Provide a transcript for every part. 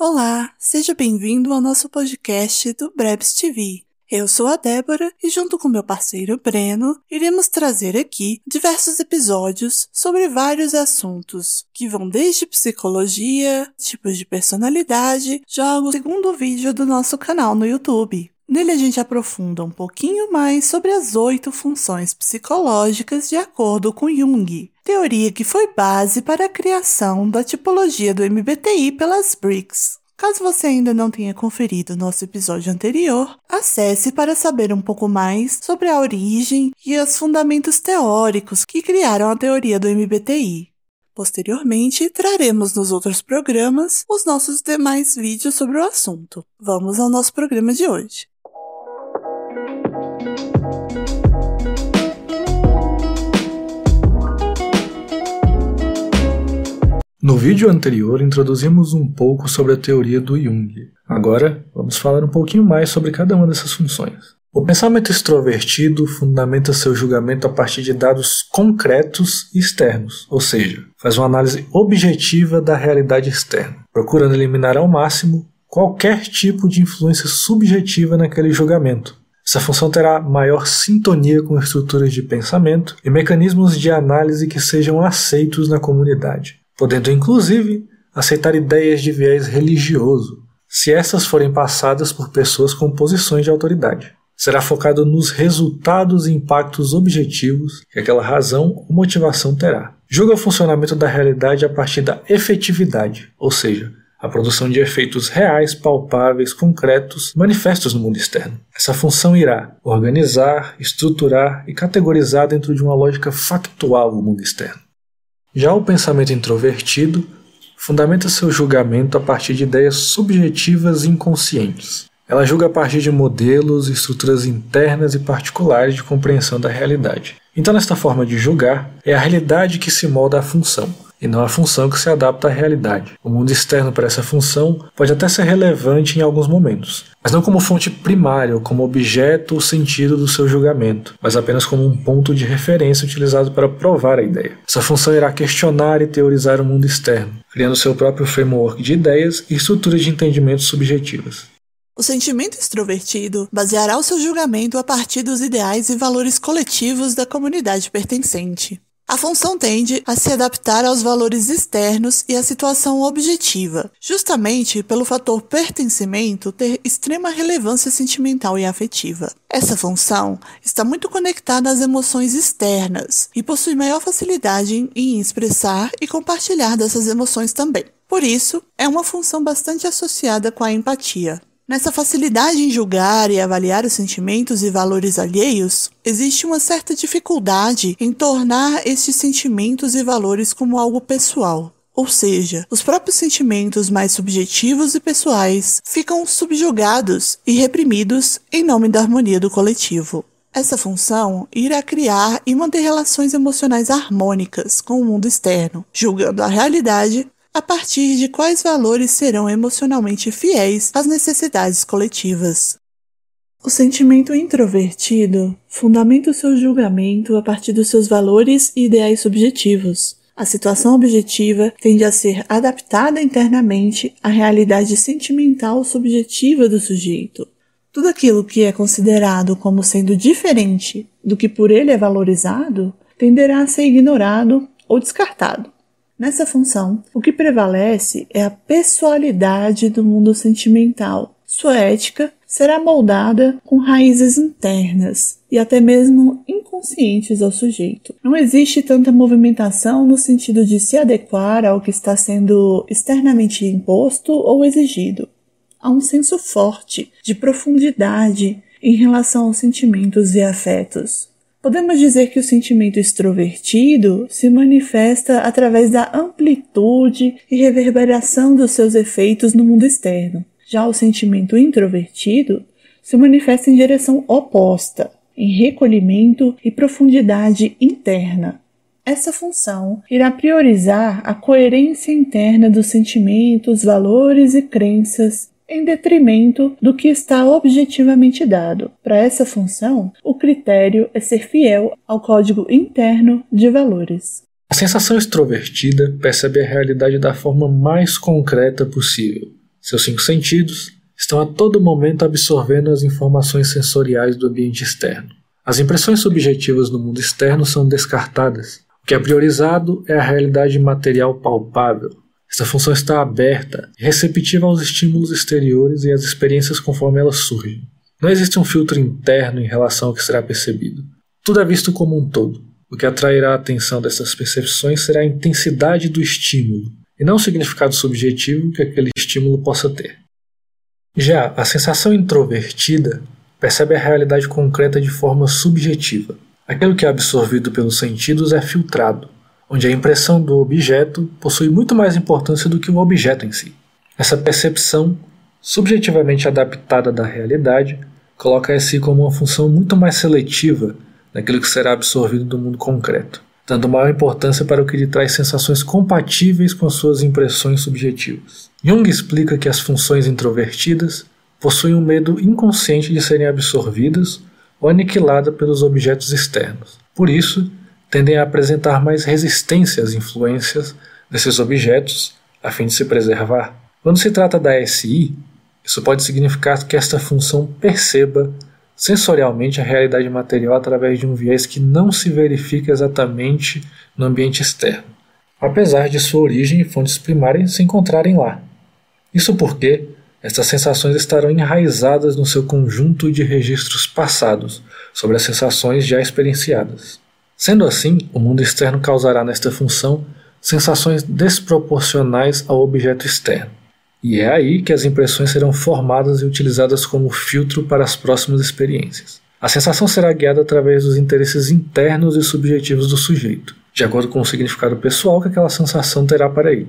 Olá, seja bem-vindo ao nosso podcast do Brebs TV. Eu sou a Débora e, junto com meu parceiro Breno, iremos trazer aqui diversos episódios sobre vários assuntos, que vão desde psicologia, tipos de personalidade, jogos, segundo o vídeo do nosso canal no YouTube. Nele a gente aprofunda um pouquinho mais sobre as oito funções psicológicas de acordo com Jung, teoria que foi base para a criação da tipologia do MBTI pelas BRICS. Caso você ainda não tenha conferido nosso episódio anterior, acesse para saber um pouco mais sobre a origem e os fundamentos teóricos que criaram a teoria do MBTI. Posteriormente, traremos nos outros programas os nossos demais vídeos sobre o assunto. Vamos ao nosso programa de hoje. No vídeo anterior introduzimos um pouco sobre a teoria do Jung. Agora vamos falar um pouquinho mais sobre cada uma dessas funções. O pensamento extrovertido fundamenta seu julgamento a partir de dados concretos e externos, ou seja, faz uma análise objetiva da realidade externa, procurando eliminar ao máximo qualquer tipo de influência subjetiva naquele julgamento. Essa função terá maior sintonia com estruturas de pensamento e mecanismos de análise que sejam aceitos na comunidade podendo inclusive aceitar ideias de viés religioso, se essas forem passadas por pessoas com posições de autoridade. Será focado nos resultados e impactos objetivos que aquela razão ou motivação terá. Julga o funcionamento da realidade a partir da efetividade, ou seja, a produção de efeitos reais, palpáveis, concretos, manifestos no mundo externo. Essa função irá organizar, estruturar e categorizar dentro de uma lógica factual o mundo externo. Já o pensamento introvertido fundamenta seu julgamento a partir de ideias subjetivas inconscientes. Ela julga a partir de modelos e estruturas internas e particulares de compreensão da realidade. Então, nesta forma de julgar, é a realidade que se molda à função, e não a função que se adapta à realidade. O mundo externo para essa função pode até ser relevante em alguns momentos, mas não como fonte primária ou como objeto ou sentido do seu julgamento, mas apenas como um ponto de referência utilizado para provar a ideia. Essa função irá questionar e teorizar o mundo externo, criando seu próprio framework de ideias e estruturas de entendimento subjetivas. O sentimento extrovertido baseará o seu julgamento a partir dos ideais e valores coletivos da comunidade pertencente. A função tende a se adaptar aos valores externos e à situação objetiva, justamente pelo fator pertencimento ter extrema relevância sentimental e afetiva. Essa função está muito conectada às emoções externas e possui maior facilidade em expressar e compartilhar dessas emoções também. Por isso, é uma função bastante associada com a empatia. Nessa facilidade em julgar e avaliar os sentimentos e valores alheios, existe uma certa dificuldade em tornar estes sentimentos e valores como algo pessoal. Ou seja, os próprios sentimentos mais subjetivos e pessoais ficam subjugados e reprimidos em nome da harmonia do coletivo. Essa função irá criar e manter relações emocionais harmônicas com o mundo externo, julgando a realidade a partir de quais valores serão emocionalmente fiéis às necessidades coletivas. O sentimento introvertido fundamenta o seu julgamento a partir dos seus valores e ideais subjetivos. A situação objetiva tende a ser adaptada internamente à realidade sentimental subjetiva do sujeito. Tudo aquilo que é considerado como sendo diferente do que por ele é valorizado tenderá a ser ignorado ou descartado. Nessa função, o que prevalece é a pessoalidade do mundo sentimental. Sua ética será moldada com raízes internas e até mesmo inconscientes ao sujeito. Não existe tanta movimentação no sentido de se adequar ao que está sendo externamente imposto ou exigido. Há um senso forte de profundidade em relação aos sentimentos e afetos. Podemos dizer que o sentimento extrovertido se manifesta através da amplitude e reverberação dos seus efeitos no mundo externo. Já o sentimento introvertido se manifesta em direção oposta, em recolhimento e profundidade interna. Essa função irá priorizar a coerência interna dos sentimentos, valores e crenças em detrimento do que está objetivamente dado. Para essa função, critério é ser fiel ao código interno de valores. A sensação extrovertida percebe a realidade da forma mais concreta possível, Seus cinco sentidos estão a todo momento absorvendo as informações sensoriais do ambiente externo. As impressões subjetivas no mundo externo são descartadas. O que é priorizado é a realidade material palpável. Esta função está aberta e receptiva aos estímulos exteriores e às experiências conforme elas surgem. Não existe um filtro interno em relação ao que será percebido. Tudo é visto como um todo. O que atrairá a atenção dessas percepções será a intensidade do estímulo, e não o significado subjetivo que aquele estímulo possa ter. Já a sensação introvertida percebe a realidade concreta de forma subjetiva. Aquilo que é absorvido pelos sentidos é filtrado, onde a impressão do objeto possui muito mais importância do que o objeto em si. Essa percepção, subjetivamente adaptada da realidade, coloca a si como uma função muito mais seletiva daquilo que será absorvido do mundo concreto, dando maior importância para o que lhe traz sensações compatíveis com as suas impressões subjetivas. Jung explica que as funções introvertidas possuem um medo inconsciente de serem absorvidas ou aniquiladas pelos objetos externos. Por isso, tendem a apresentar mais resistência às influências desses objetos a fim de se preservar. Quando se trata da SI, isso pode significar que esta função perceba sensorialmente a realidade material através de um viés que não se verifica exatamente no ambiente externo, apesar de sua origem e fontes primárias se encontrarem lá. Isso porque estas sensações estarão enraizadas no seu conjunto de registros passados sobre as sensações já experienciadas. Sendo assim, o mundo externo causará nesta função sensações desproporcionais ao objeto externo. E é aí que as impressões serão formadas e utilizadas como filtro para as próximas experiências. A sensação será guiada através dos interesses internos e subjetivos do sujeito, de acordo com o significado pessoal que aquela sensação terá para ele.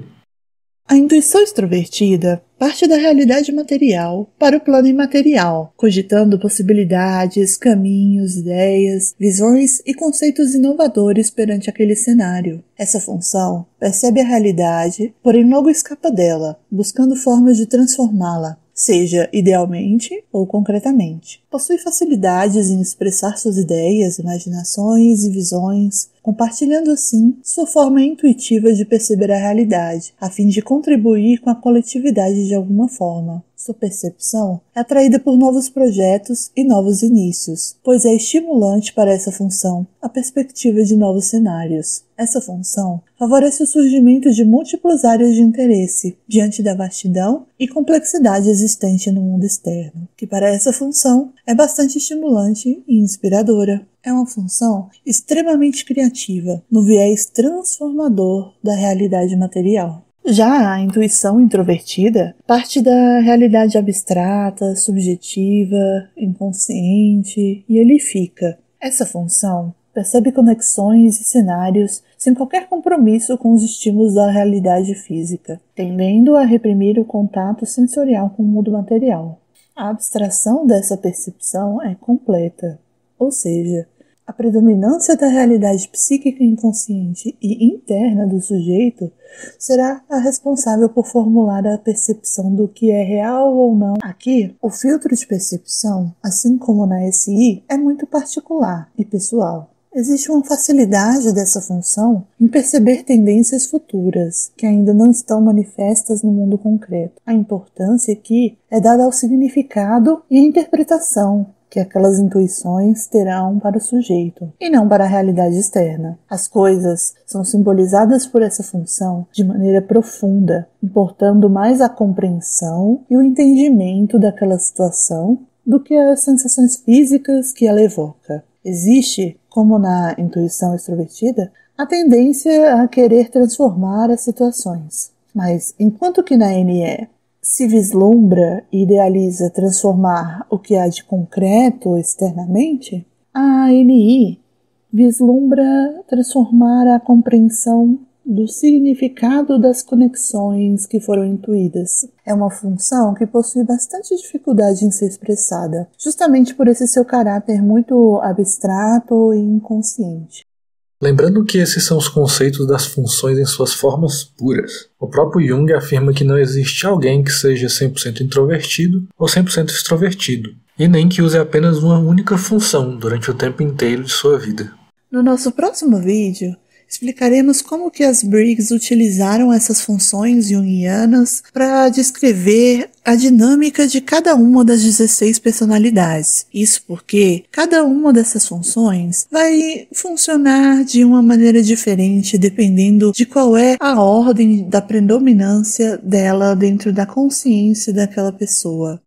A intuição extrovertida parte da realidade material para o plano imaterial, cogitando possibilidades, caminhos, ideias, visões e conceitos inovadores perante aquele cenário. Essa função percebe a realidade, porém logo escapa dela, buscando formas de transformá-la, seja idealmente ou concretamente. Possui facilidades em expressar suas ideias, imaginações e visões, compartilhando assim sua forma intuitiva de perceber a realidade, a fim de contribuir com a coletividade de alguma forma. Sua percepção é atraída por novos projetos e novos inícios, pois é estimulante para essa função a perspectiva de novos cenários. Essa função favorece o surgimento de múltiplas áreas de interesse diante da vastidão e complexidade existente no mundo externo, que para essa função é bastante estimulante e inspiradora. É uma função extremamente criativa, no viés transformador da realidade material. Já a intuição introvertida parte da realidade abstrata, subjetiva, inconsciente e ele fica. Essa função percebe conexões e cenários sem qualquer compromisso com os estímulos da realidade física, tendendo a reprimir o contato sensorial com o mundo material. A abstração dessa percepção é completa, ou seja, a predominância da realidade psíquica inconsciente e interna do sujeito será a responsável por formular a percepção do que é real ou não. Aqui, o filtro de percepção, assim como na SI, é muito particular e pessoal. Existe uma facilidade dessa função em perceber tendências futuras que ainda não estão manifestas no mundo concreto. A importância aqui é dada ao significado e interpretação que aquelas intuições terão para o sujeito e não para a realidade externa. As coisas são simbolizadas por essa função de maneira profunda, importando mais a compreensão e o entendimento daquela situação do que as sensações físicas que ela evoca. Existe, como na intuição extrovertida, a tendência a querer transformar as situações. Mas enquanto que na NE se vislumbra e idealiza transformar o que há de concreto externamente, a ANI vislumbra transformar a compreensão do significado das conexões que foram intuídas. É uma função que possui bastante dificuldade em ser expressada, justamente por esse seu caráter muito abstrato e inconsciente. Lembrando que esses são os conceitos das funções em suas formas puras. O próprio Jung afirma que não existe alguém que seja 100% introvertido ou 100% extrovertido, e nem que use apenas uma única função durante o tempo inteiro de sua vida. No nosso próximo vídeo, explicaremos como que as Briggs utilizaram essas funções junguianas para descrever a dinâmica de cada uma das 16 personalidades. Isso porque cada uma dessas funções vai funcionar de uma maneira diferente dependendo de qual é a ordem da predominância dela dentro da consciência daquela pessoa.